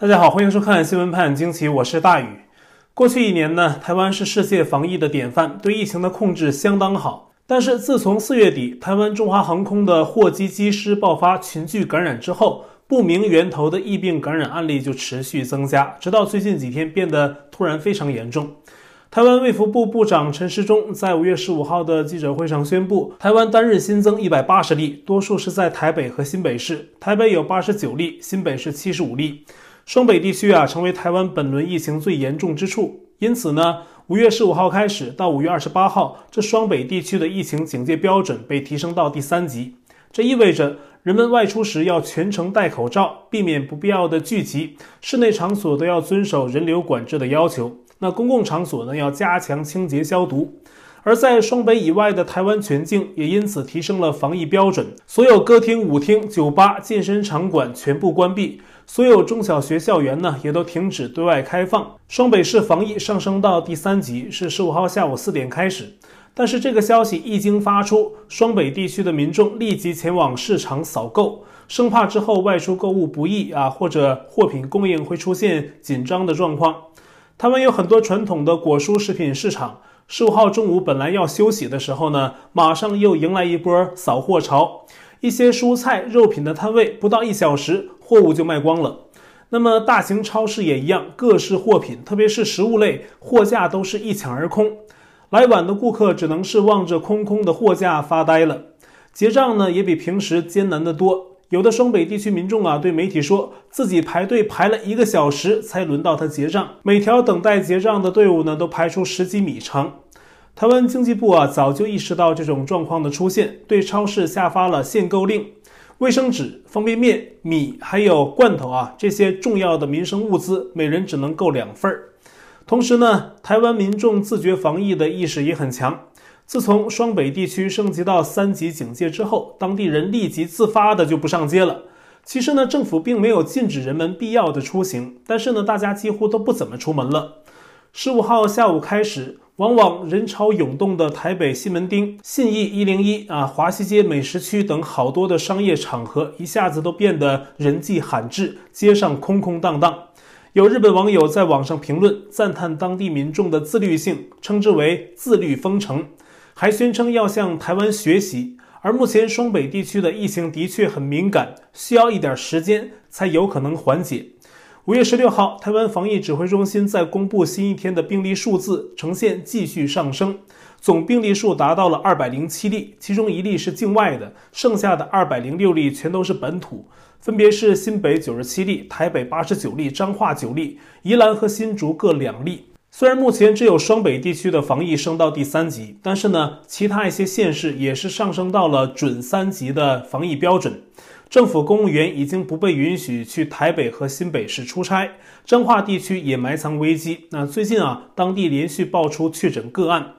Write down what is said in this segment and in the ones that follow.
大家好，欢迎收看新闻判惊奇，我是大宇。过去一年呢，台湾是世界防疫的典范，对疫情的控制相当好。但是自从四月底台湾中华航空的货机机师爆发群聚感染之后，不明源头的疫病感染案例就持续增加，直到最近几天变得突然非常严重。台湾卫福部部长陈时中在五月十五号的记者会上宣布，台湾单日新增一百八十例，多数是在台北和新北市，台北有八十九例，新北市七十五例。双北地区啊，成为台湾本轮疫情最严重之处。因此呢，五月十五号开始到五月二十八号，这双北地区的疫情警戒标准被提升到第三级。这意味着人们外出时要全程戴口罩，避免不必要的聚集；室内场所都要遵守人流管制的要求。那公共场所呢，要加强清洁消毒。而在双北以外的台湾全境也因此提升了防疫标准，所有歌厅、舞厅、酒吧、健身场馆全部关闭。所有中小学校园呢，也都停止对外开放。双北市防疫上升到第三级，是十五号下午四点开始。但是这个消息一经发出，双北地区的民众立即前往市场扫购，生怕之后外出购物不易啊，或者货品供应会出现紧张的状况。他们有很多传统的果蔬食品市场，十五号中午本来要休息的时候呢，马上又迎来一波扫货潮。一些蔬菜、肉品的摊位，不到一小时，货物就卖光了。那么大型超市也一样，各式货品，特别是食物类，货架都是一抢而空。来晚的顾客只能是望着空空的货架发呆了。结账呢，也比平时艰难得多。有的双北地区民众啊，对媒体说自己排队排了一个小时才轮到他结账，每条等待结账的队伍呢，都排出十几米长。台湾经济部啊，早就意识到这种状况的出现，对超市下发了限购令。卫生纸、方便面、米还有罐头啊，这些重要的民生物资，每人只能购两份儿。同时呢，台湾民众自觉防疫的意识也很强。自从双北地区升级到三级警戒之后，当地人立即自发的就不上街了。其实呢，政府并没有禁止人们必要的出行，但是呢，大家几乎都不怎么出门了。十五号下午开始。往往人潮涌动的台北西门町、信义一零一啊、华西街美食区等好多的商业场合，一下子都变得人迹罕至，街上空空荡荡。有日本网友在网上评论，赞叹当地民众的自律性，称之为“自律封城”，还宣称要向台湾学习。而目前双北地区的疫情的确很敏感，需要一点时间才有可能缓解。五月十六号，台湾防疫指挥中心在公布新一天的病例数字，呈现继续上升，总病例数达到了二百零七例，其中一例是境外的，剩下的二百零六例全都是本土，分别是新北九十七例、台北八十九例、彰化九例、宜兰和新竹各两例。虽然目前只有双北地区的防疫升到第三级，但是呢，其他一些县市也是上升到了准三级的防疫标准。政府公务员已经不被允许去台北和新北市出差，彰化地区也埋藏危机。那最近啊，当地连续爆出确诊个案，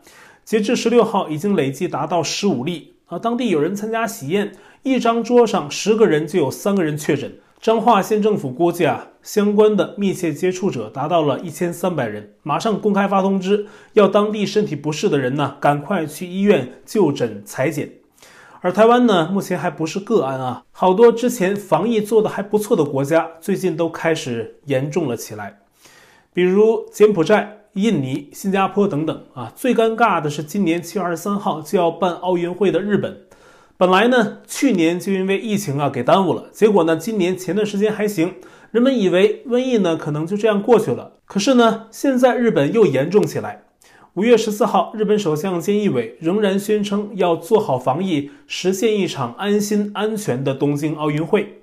截至十六号已经累计达到十五例啊。当地有人参加喜宴，一张桌上十个人就有三个人确诊。彰化县政府估计啊，相关的密切接触者达到了一千三百人，马上公开发通知，要当地身体不适的人呢，赶快去医院就诊采检。而台湾呢，目前还不是个案啊，好多之前防疫做得还不错的国家，最近都开始严重了起来，比如柬埔寨、印尼、新加坡等等啊。最尴尬的是，今年七月二十三号就要办奥运会的日本，本来呢，去年就因为疫情啊给耽误了，结果呢，今年前段时间还行，人们以为瘟疫呢可能就这样过去了，可是呢，现在日本又严重起来。五月十四号，日本首相菅义伟仍然宣称要做好防疫，实现一场安心安全的东京奥运会。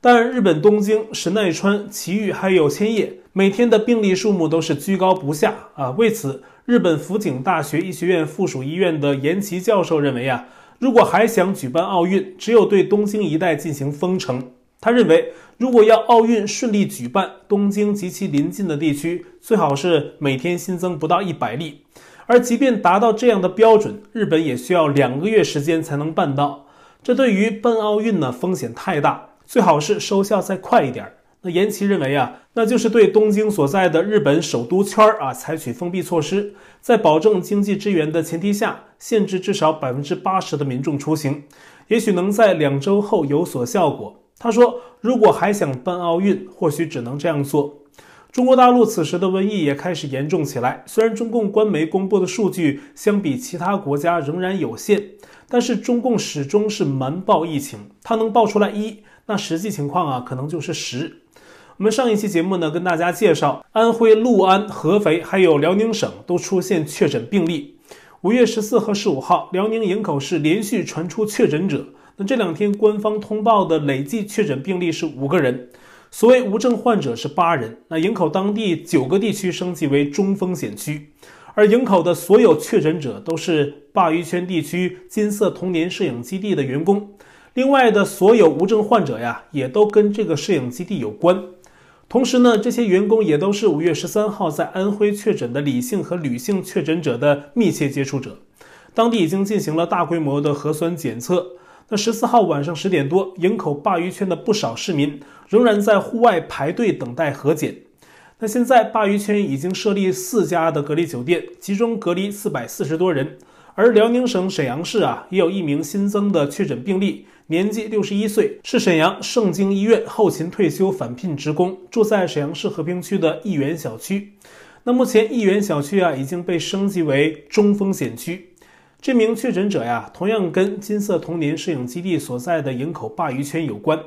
但日本东京、神奈川、埼玉还有千叶，每天的病例数目都是居高不下啊。为此，日本福井大学医学院附属医院的岩崎教授认为啊，如果还想举办奥运，只有对东京一带进行封城。他认为，如果要奥运顺利举办，东京及其邻近的地区最好是每天新增不到一百例。而即便达到这样的标准，日本也需要两个月时间才能办到。这对于办奥运呢，风险太大，最好是收效再快一点。那岩崎认为啊，那就是对东京所在的日本首都圈啊采取封闭措施，在保证经济支援的前提下，限制至少百分之八十的民众出行，也许能在两周后有所效果。他说：“如果还想办奥运，或许只能这样做。”中国大陆此时的瘟疫也开始严重起来。虽然中共官媒公布的数据相比其他国家仍然有限，但是中共始终是瞒报疫情。它能报出来一，那实际情况啊，可能就是十。我们上一期节目呢，跟大家介绍，安徽六安、合肥还有辽宁省都出现确诊病例。五月十四和十五号，辽宁营口市连续传出确诊者。那这两天官方通报的累计确诊病例是五个人。所谓无症患者是八人，那营口当地九个地区升级为中风险区，而营口的所有确诊者都是鲅鱼圈地区金色童年摄影基地的员工，另外的所有无症患者呀，也都跟这个摄影基地有关。同时呢，这些员工也都是五月十三号在安徽确诊的李姓和吕姓确诊者的密切接触者，当地已经进行了大规模的核酸检测。那十四号晚上十点多，营口鲅鱼圈的不少市民仍然在户外排队等待核检。那现在鲅鱼圈已经设立四家的隔离酒店，集中隔离四百四十多人。而辽宁省沈阳市啊，也有一名新增的确诊病例，年纪六十一岁，是沈阳盛京医院后勤退休返聘职工，住在沈阳市和平区的益园小区。那目前益园小区啊已经被升级为中风险区。这名确诊者呀，同样跟金色童年摄影基地所在的营口鲅鱼圈有关。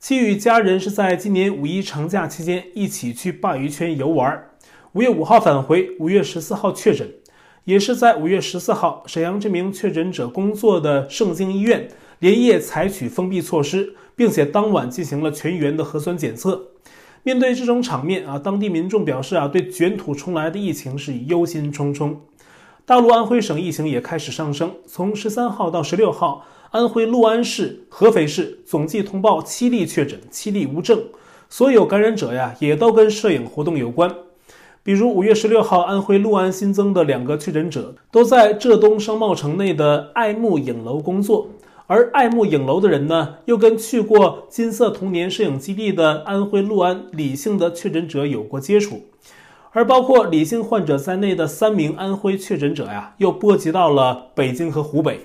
其与家人是在今年五一长假期间一起去鲅鱼圈游玩，五月五号返回，五月十四号确诊，也是在五月十四号，沈阳这名确诊者工作的盛京医院连夜采取封闭措施，并且当晚进行了全员的核酸检测。面对这种场面啊，当地民众表示啊，对卷土重来的疫情是忧心忡忡。大陆安徽省疫情也开始上升，从十三号到十六号，安徽六安市、合肥市总计通报七例确诊，七例无症。所有感染者呀，也都跟摄影活动有关。比如五月十六号，安徽六安新增的两个确诊者都在浙东商贸城内的爱慕影楼工作，而爱慕影楼的人呢，又跟去过金色童年摄影基地的安徽六安李姓的确诊者有过接触。而包括李姓患者在内的三名安徽确诊者呀，又波及到了北京和湖北。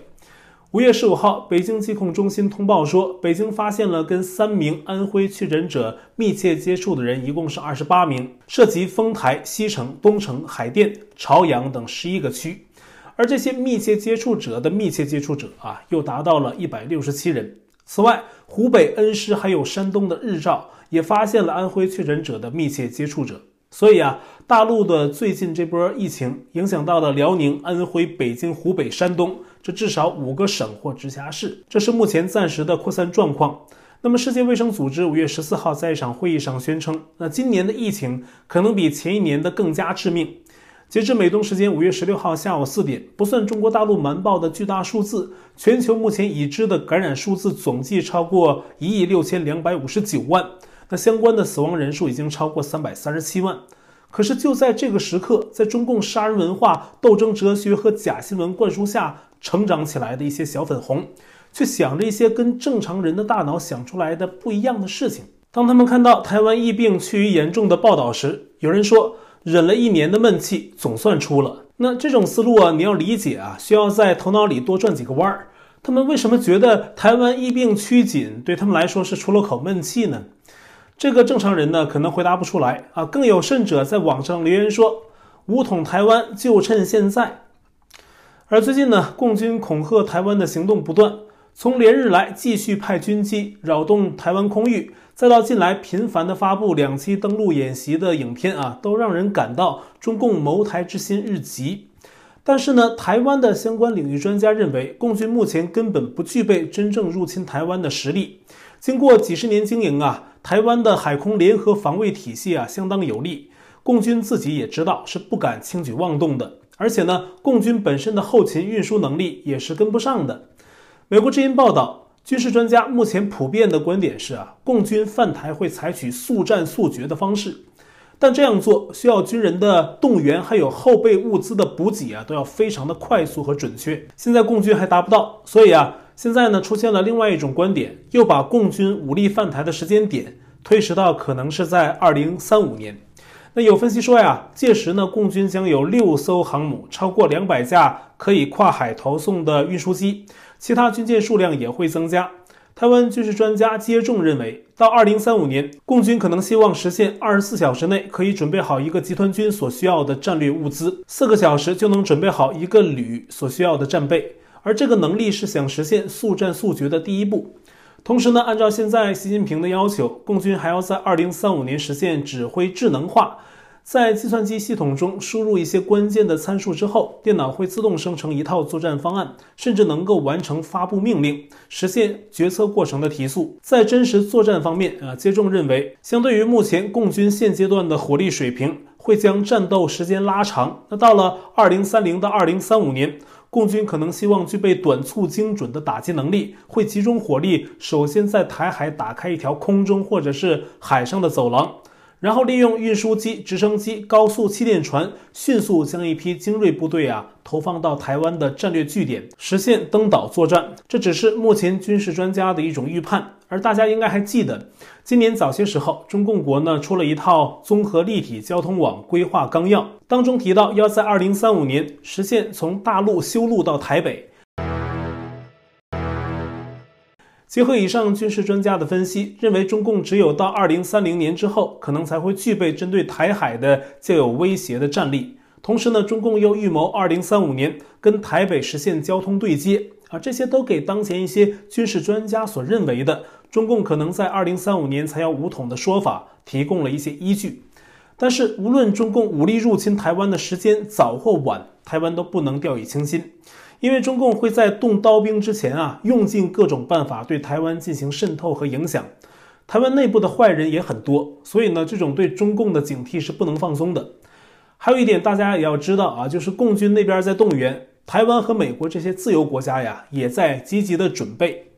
五月十五号，北京疾控中心通报说，北京发现了跟三名安徽确诊者密切接触的人，一共是二十八名，涉及丰台、西城、东城、海淀、朝阳等十一个区。而这些密切接触者的密切接触者啊，又达到了一百六十七人。此外，湖北恩施还有山东的日照也发现了安徽确诊者的密切接触者。所以啊，大陆的最近这波疫情影响到了辽宁、安徽、北京、湖北、山东这至少五个省或直辖市，这是目前暂时的扩散状况。那么，世界卫生组织五月十四号在一场会议上宣称，那今年的疫情可能比前一年的更加致命。截至美东时间五月十六号下午四点，不算中国大陆瞒报的巨大数字，全球目前已知的感染数字总计超过一亿六千两百五十九万。那相关的死亡人数已经超过三百三十七万，可是就在这个时刻，在中共杀人文化、斗争哲学和假新闻灌输下成长起来的一些小粉红，却想着一些跟正常人的大脑想出来的不一样的事情。当他们看到台湾疫病趋于严重的报道时，有人说忍了一年的闷气总算出了。那这种思路啊，你要理解啊，需要在头脑里多转几个弯儿。他们为什么觉得台湾疫病趋紧对他们来说是出了口闷气呢？这个正常人呢，可能回答不出来啊。更有甚者，在网上留言说：“武统台湾就趁现在。”而最近呢，共军恐吓台湾的行动不断，从连日来继续派军机扰动台湾空域，再到近来频繁的发布两栖登陆演习的影片啊，都让人感到中共谋台之心日急。但是呢，台湾的相关领域专家认为，共军目前根本不具备真正入侵台湾的实力。经过几十年经营啊。台湾的海空联合防卫体系啊，相当有力，共军自己也知道是不敢轻举妄动的。而且呢，共军本身的后勤运输能力也是跟不上的。美国之音报道，军事专家目前普遍的观点是啊，共军犯台会采取速战速决的方式，但这样做需要军人的动员，还有后备物资的补给啊，都要非常的快速和准确。现在共军还达不到，所以啊。现在呢，出现了另外一种观点，又把共军武力犯台的时间点推迟到可能是在二零三五年。那有分析说呀，届时呢，共军将有六艘航母，超过两百架可以跨海投送的运输机，其他军舰数量也会增加。台湾军事专家接种认为，到二零三五年，共军可能希望实现二十四小时内可以准备好一个集团军所需要的战略物资，四个小时就能准备好一个旅所需要的战备。而这个能力是想实现速战速决的第一步。同时呢，按照现在习近平的要求，共军还要在二零三五年实现指挥智能化。在计算机系统中输入一些关键的参数之后，电脑会自动生成一套作战方案，甚至能够完成发布命令，实现决策过程的提速。在真实作战方面，啊，接种认为，相对于目前共军现阶段的火力水平，会将战斗时间拉长。那到了二零三零到二零三五年，共军可能希望具备短促精准的打击能力，会集中火力，首先在台海打开一条空中或者是海上的走廊。然后利用运输机、直升机、高速气垫船，迅速将一批精锐部队啊投放到台湾的战略据点，实现登岛作战。这只是目前军事专家的一种预判。而大家应该还记得，今年早些时候，中共国呢出了一套综合立体交通网规划纲要，当中提到要在二零三五年实现从大陆修路到台北。结合以上军事专家的分析，认为中共只有到二零三零年之后，可能才会具备针对台海的较有威胁的战力。同时呢，中共又预谋二零三五年跟台北实现交通对接啊，这些都给当前一些军事专家所认为的中共可能在二零三五年才要武统的说法提供了一些依据。但是，无论中共武力入侵台湾的时间早或晚，台湾都不能掉以轻心。因为中共会在动刀兵之前啊，用尽各种办法对台湾进行渗透和影响。台湾内部的坏人也很多，所以呢，这种对中共的警惕是不能放松的。还有一点大家也要知道啊，就是共军那边在动员，台湾和美国这些自由国家呀，也在积极的准备。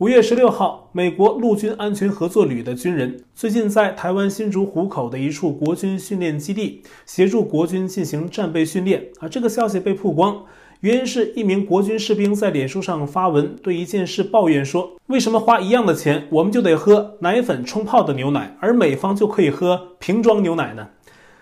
五月十六号，美国陆军安全合作旅的军人最近在台湾新竹湖口的一处国军训练基地协助国军进行战备训练啊，这个消息被曝光。原因是一名国军士兵在脸书上发文，对一件事抱怨说：“为什么花一样的钱，我们就得喝奶粉冲泡的牛奶，而美方就可以喝瓶装牛奶呢？”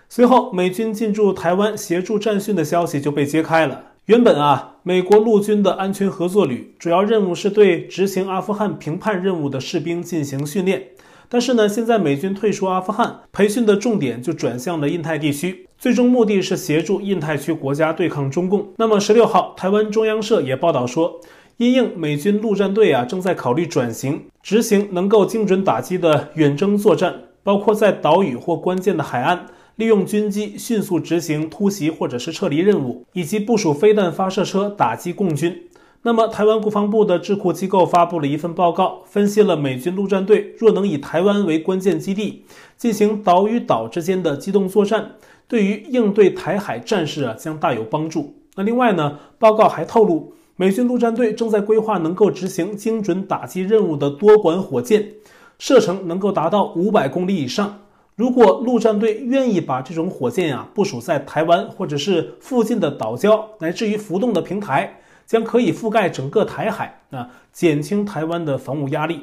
随后，美军进驻台湾协助战训的消息就被揭开了。原本啊，美国陆军的安全合作旅主要任务是对执行阿富汗平叛任务的士兵进行训练。但是呢，现在美军退出阿富汗，培训的重点就转向了印太地区，最终目的是协助印太区国家对抗中共。那么十六号，台湾中央社也报道说，因应美军陆战队啊正在考虑转型，执行能够精准打击的远征作战，包括在岛屿或关键的海岸，利用军机迅速执行突袭或者是撤离任务，以及部署飞弹发射车打击共军。那么，台湾国防部的智库机构发布了一份报告，分析了美军陆战队若能以台湾为关键基地，进行岛与岛之间的机动作战，对于应对台海战事啊将大有帮助。那另外呢，报告还透露，美军陆战队正在规划能够执行精准打击任务的多管火箭，射程能够达到五百公里以上。如果陆战队愿意把这种火箭啊部署在台湾或者是附近的岛礁，乃至于浮动的平台。将可以覆盖整个台海啊，减轻台湾的防务压力。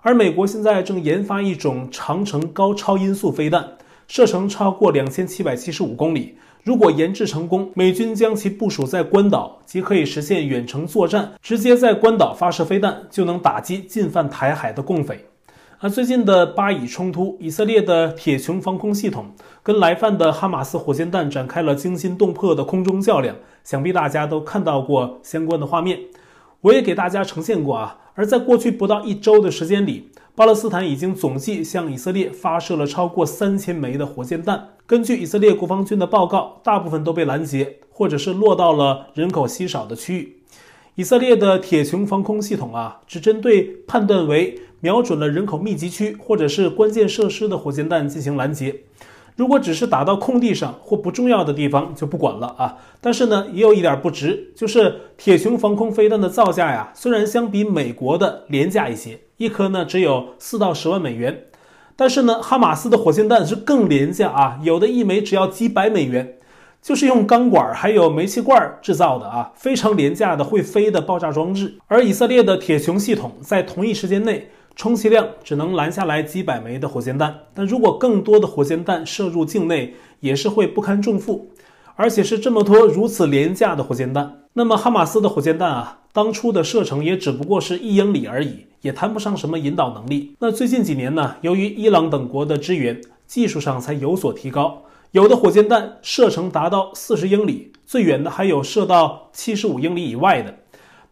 而美国现在正研发一种长程高超音速飞弹，射程超过两千七百七十五公里。如果研制成功，美军将其部署在关岛，即可以实现远程作战，直接在关岛发射飞弹，就能打击进犯台海的共匪。而最近的巴以冲突，以色列的铁穹防空系统跟来犯的哈马斯火箭弹展开了惊心动魄的空中较量，想必大家都看到过相关的画面，我也给大家呈现过啊。而在过去不到一周的时间里，巴勒斯坦已经总计向以色列发射了超过三千枚的火箭弹。根据以色列国防军的报告，大部分都被拦截，或者是落到了人口稀少的区域。以色列的铁穹防空系统啊，只针对判断为瞄准了人口密集区或者是关键设施的火箭弹进行拦截，如果只是打到空地上或不重要的地方就不管了啊。但是呢，也有一点不值，就是铁穹防空飞弹的造价呀，虽然相比美国的廉价一些，一颗呢只有四到十万美元，但是呢，哈马斯的火箭弹是更廉价啊，有的一枚只要几百美元，就是用钢管还有煤气罐制造的啊，非常廉价的会飞的爆炸装置。而以色列的铁穹系统在同一时间内。充其量只能拦下来几百枚的火箭弹，但如果更多的火箭弹射入境内，也是会不堪重负，而且是这么多如此廉价的火箭弹。那么哈马斯的火箭弹啊，当初的射程也只不过是一英里而已，也谈不上什么引导能力。那最近几年呢，由于伊朗等国的支援，技术上才有所提高，有的火箭弹射程达到四十英里，最远的还有射到七十五英里以外的。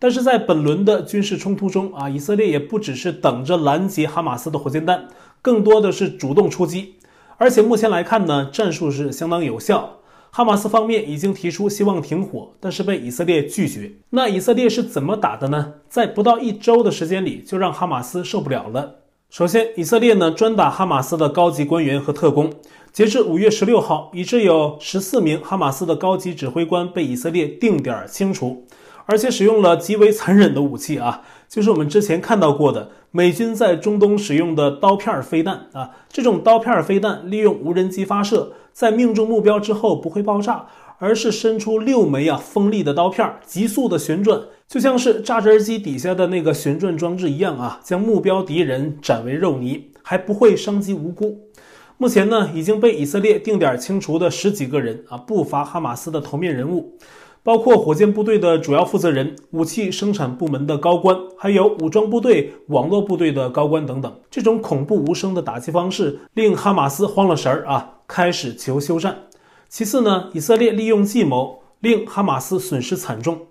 但是在本轮的军事冲突中啊，以色列也不只是等着拦截哈马斯的火箭弹，更多的是主动出击。而且目前来看呢，战术是相当有效。哈马斯方面已经提出希望停火，但是被以色列拒绝。那以色列是怎么打的呢？在不到一周的时间里，就让哈马斯受不了了。首先，以色列呢专打哈马斯的高级官员和特工。截至五月十六号，已知有十四名哈马斯的高级指挥官被以色列定点清除，而且使用了极为残忍的武器啊，就是我们之前看到过的美军在中东使用的刀片飞弹啊。这种刀片飞弹利用无人机发射。在命中目标之后不会爆炸，而是伸出六枚啊锋利的刀片，急速的旋转，就像是榨汁机底下的那个旋转装置一样啊，将目标敌人斩为肉泥，还不会伤及无辜。目前呢，已经被以色列定点清除的十几个人啊，不乏哈马斯的头面人物。包括火箭部队的主要负责人、武器生产部门的高官，还有武装部队、网络部队的高官等等。这种恐怖无声的打击方式令哈马斯慌了神儿啊，开始求休战。其次呢，以色列利用计谋令哈马斯损失惨重。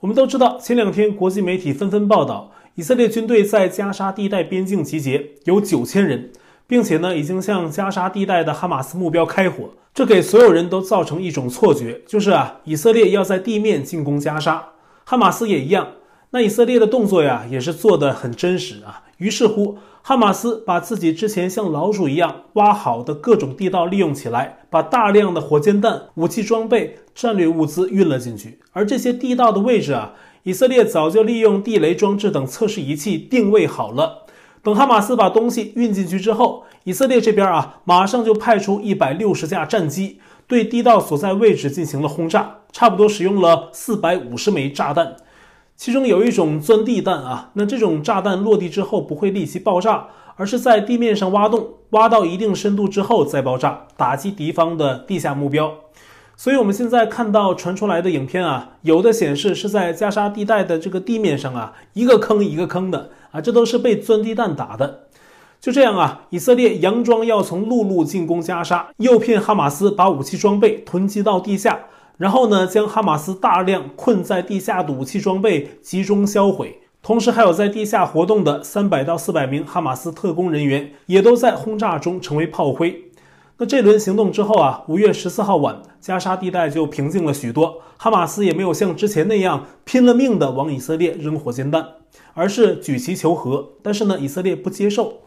我们都知道，前两天国际媒体纷纷报道，以色列军队在加沙地带边境集结，有九千人。并且呢，已经向加沙地带的哈马斯目标开火，这给所有人都造成一种错觉，就是啊，以色列要在地面进攻加沙，哈马斯也一样。那以色列的动作呀，也是做得很真实啊。于是乎，哈马斯把自己之前像老鼠一样挖好的各种地道利用起来，把大量的火箭弹、武器装备、战略物资运了进去。而这些地道的位置啊，以色列早就利用地雷装置等测试仪器定位好了。等哈马斯把东西运进去之后，以色列这边啊，马上就派出一百六十架战机对地道所在位置进行了轰炸，差不多使用了四百五十枚炸弹，其中有一种钻地弹啊，那这种炸弹落地之后不会立即爆炸，而是在地面上挖洞，挖到一定深度之后再爆炸，打击敌方的地下目标。所以，我们现在看到传出来的影片啊，有的显示是在加沙地带的这个地面上啊，一个坑一个坑的啊，这都是被钻地弹打的。就这样啊，以色列佯装要从陆路进攻加沙，诱骗哈马斯把武器装备囤积到地下，然后呢，将哈马斯大量困在地下的武器装备集中销毁。同时，还有在地下活动的三百到四百名哈马斯特工人员，也都在轰炸中成为炮灰。那这轮行动之后啊，五月十四号晚，加沙地带就平静了许多，哈马斯也没有像之前那样拼了命的往以色列扔火箭弹，而是举旗求和。但是呢，以色列不接受，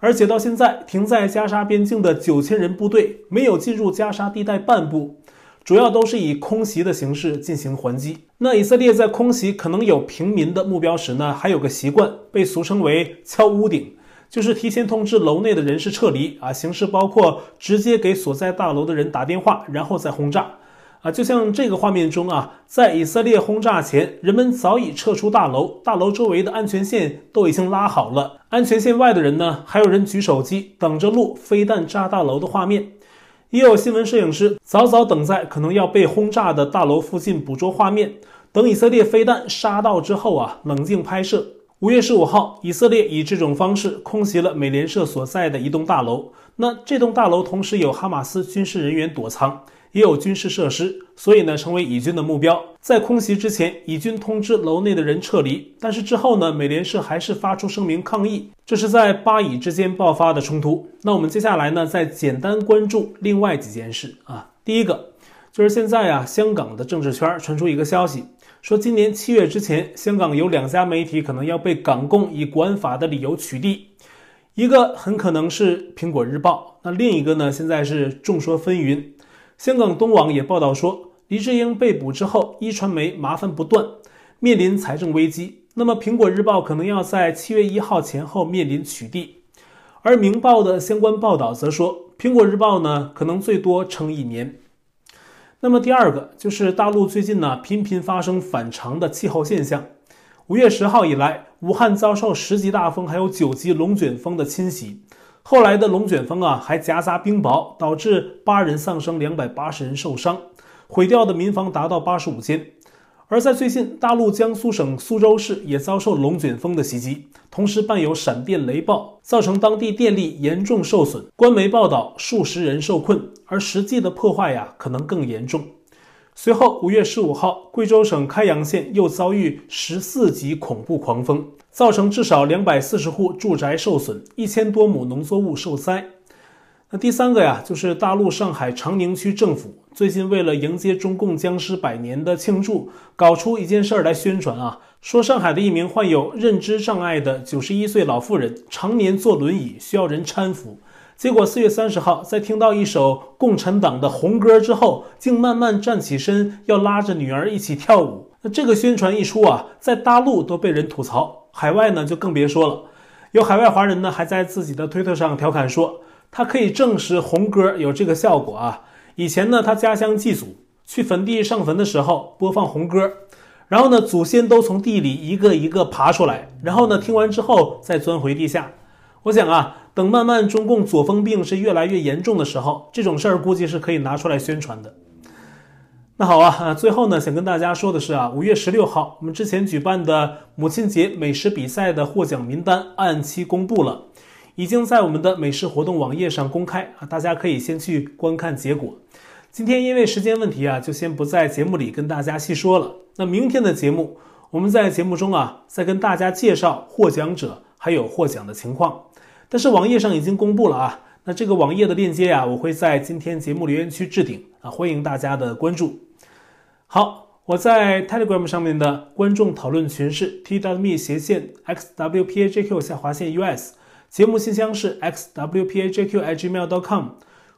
而且到现在停在加沙边境的九千人部队没有进入加沙地带半步，主要都是以空袭的形式进行还击。那以色列在空袭可能有平民的目标时呢，还有个习惯，被俗称为敲屋顶。就是提前通知楼内的人士撤离啊，形式包括直接给所在大楼的人打电话，然后再轰炸啊。就像这个画面中啊，在以色列轰炸前，人们早已撤出大楼，大楼周围的安全线都已经拉好了。安全线外的人呢，还有人举手机等着录飞弹炸大楼的画面，也有新闻摄影师早早等在可能要被轰炸的大楼附近捕捉画面，等以色列飞弹杀到之后啊，冷静拍摄。五月十五号，以色列以这种方式空袭了美联社所在的一栋大楼。那这栋大楼同时有哈马斯军事人员躲藏，也有军事设施，所以呢，成为以军的目标。在空袭之前，以军通知楼内的人撤离，但是之后呢，美联社还是发出声明抗议。这是在巴以之间爆发的冲突。那我们接下来呢，再简单关注另外几件事啊。第一个就是现在啊，香港的政治圈传出一个消息。说今年七月之前，香港有两家媒体可能要被港共以国安法的理由取缔，一个很可能是《苹果日报》，那另一个呢，现在是众说纷纭。香港东网也报道说，黎智英被捕之后，壹传媒麻烦不断，面临财政危机。那么《苹果日报》可能要在七月一号前后面临取缔，而《明报》的相关报道则说，《苹果日报》呢可能最多撑一年。那么第二个就是大陆最近呢频频发生反常的气候现象。五月十号以来，武汉遭受十级大风还有九级龙卷风的侵袭，后来的龙卷风啊还夹杂冰雹，导致八人丧生，两百八十人受伤，毁掉的民房达到八十五间。而在最近，大陆江苏省苏州市也遭受龙卷风的袭击，同时伴有闪电雷暴，造成当地电力严重受损。官媒报道，数十人受困，而实际的破坏呀，可能更严重。随后，五月十五号，贵州省开阳县又遭遇十四级恐怖狂风，造成至少两百四十户住宅受损，一千多亩农作物受灾。那第三个呀，就是大陆上海长宁区政府最近为了迎接中共僵尸百年的庆祝，搞出一件事儿来宣传啊，说上海的一名患有认知障碍的九十一岁老妇人常年坐轮椅，需要人搀扶。结果四月三十号，在听到一首共产党的红歌之后，竟慢慢站起身，要拉着女儿一起跳舞。那这个宣传一出啊，在大陆都被人吐槽，海外呢就更别说了。有海外华人呢还在自己的推特上调侃说。他可以证实红歌有这个效果啊！以前呢，他家乡祭祖去坟地上坟的时候播放红歌，然后呢，祖先都从地里一个一个爬出来，然后呢，听完之后再钻回地下。我想啊，等慢慢中共左风病是越来越严重的时候，这种事儿估计是可以拿出来宣传的。那好啊，最后呢，想跟大家说的是啊，五月十六号，我们之前举办的母亲节美食比赛的获奖名单按期公布了。已经在我们的美食活动网页上公开啊，大家可以先去观看结果。今天因为时间问题啊，就先不在节目里跟大家细说了。那明天的节目，我们在节目中啊，再跟大家介绍获奖者还有获奖的情况。但是网页上已经公布了啊，那这个网页的链接啊，我会在今天节目留言区置顶啊，欢迎大家的关注。好，我在 Telegram 上面的观众讨论群是 t.me 斜线 xwpajq 下划线 us。节目信箱是 xwpajqi@gmail.com，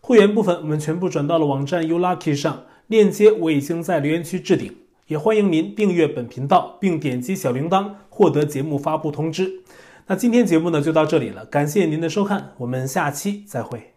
会员部分我们全部转到了网站 U Lucky 上，链接我已经在留言区置顶，也欢迎您订阅本频道并点击小铃铛获得节目发布通知。那今天节目呢就到这里了，感谢您的收看，我们下期再会。